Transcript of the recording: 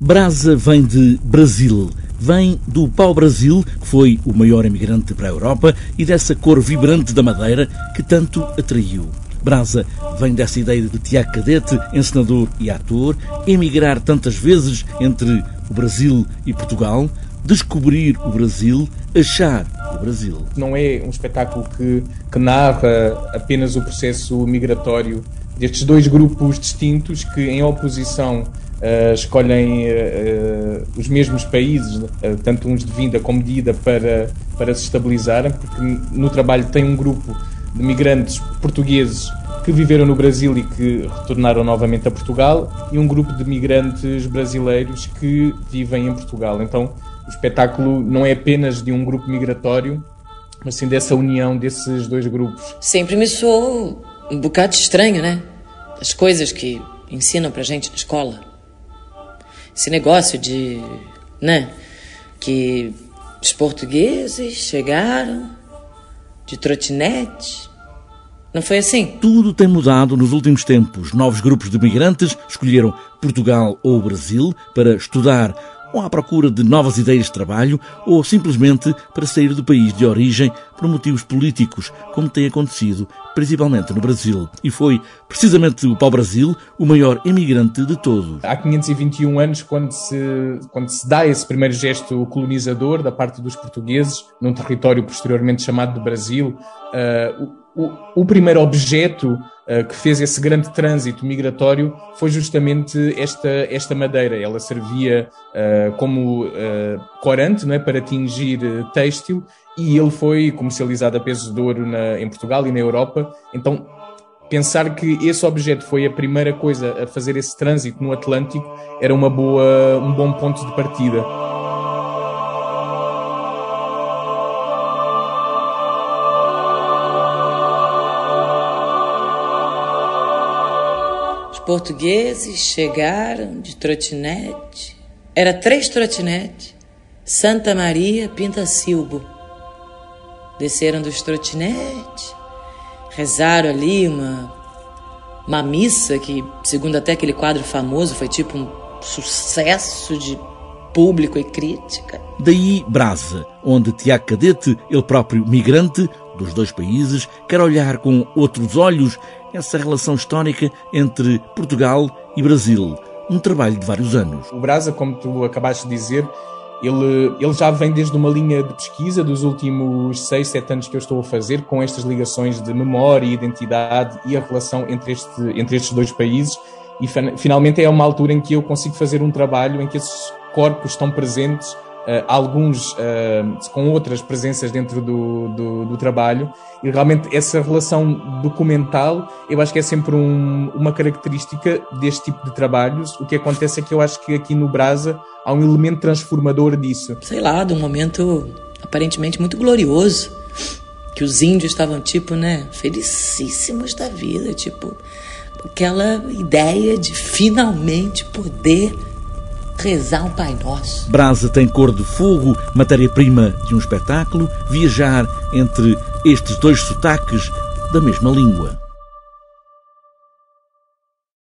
Brasa vem de Brasil. Vem do pau-brasil, que foi o maior emigrante para a Europa, e dessa cor vibrante da madeira que tanto atraiu. Brasa vem dessa ideia de Tiago Cadete, encenador e ator, emigrar tantas vezes entre o Brasil e Portugal, descobrir o Brasil, achar o Brasil. Não é um espetáculo que, que narra apenas o processo migratório destes dois grupos distintos que, em oposição, Uh, escolhem uh, os mesmos países, uh, tanto uns de vinda como de ida, para, para se estabilizarem, porque no trabalho tem um grupo de migrantes portugueses que viveram no Brasil e que retornaram novamente a Portugal, e um grupo de migrantes brasileiros que vivem em Portugal. Então, o espetáculo não é apenas de um grupo migratório, mas sim dessa união desses dois grupos. Sempre me soou um bocado estranho, né? As coisas que ensinam pra gente na escola. Esse negócio de, né, que os portugueses chegaram de trotinete. Não foi assim? Tudo tem mudado nos últimos tempos. Novos grupos de migrantes escolheram Portugal ou Brasil para estudar ou à procura de novas ideias de trabalho, ou simplesmente para sair do país de origem por motivos políticos, como tem acontecido principalmente no Brasil. E foi precisamente o pau-brasil o maior imigrante de todos. Há 521 anos, quando se, quando se dá esse primeiro gesto colonizador da parte dos portugueses, num território posteriormente chamado de Brasil, uh, o, o, primeiro objeto que fez esse grande trânsito migratório foi justamente esta, esta madeira. Ela servia uh, como uh, corante não é, para tingir têxtil e ele foi comercializado a peso de ouro na, em Portugal e na Europa. Então, pensar que esse objeto foi a primeira coisa a fazer esse trânsito no Atlântico era uma boa, um bom ponto de partida. Portugueses chegaram de trotinete. Era três trotinetes. Santa Maria Pintacilgo. Desceram dos trotinetes, rezaram ali uma, uma missa que, segundo até aquele quadro famoso, foi tipo um sucesso de público e crítica. Daí Brasa, onde Tiago Cadete, ele próprio migrante dos dois países, quer olhar com outros olhos essa relação histórica entre Portugal e Brasil. Um trabalho de vários anos. O Brasa, como tu acabaste de dizer, ele, ele já vem desde uma linha de pesquisa dos últimos 6, 7 anos que eu estou a fazer, com estas ligações de memória, identidade e a relação entre, este, entre estes dois países. E finalmente é uma altura em que eu consigo fazer um trabalho em que esses corpos estão presentes Uh, alguns uh, com outras presenças dentro do, do, do, trabalho. E realmente essa relação documental eu acho que é sempre um, uma característica deste tipo de trabalhos. O que acontece é que eu acho que aqui no Brasa há um elemento transformador disso. Sei lá de um momento aparentemente muito glorioso que os índios estavam tipo né felicíssimos da vida tipo aquela ideia de finalmente poder rezar um Pai Nosso. Brasa tem cor de fogo, matéria-prima de um espetáculo, viajar entre estes dois sotaques da mesma língua.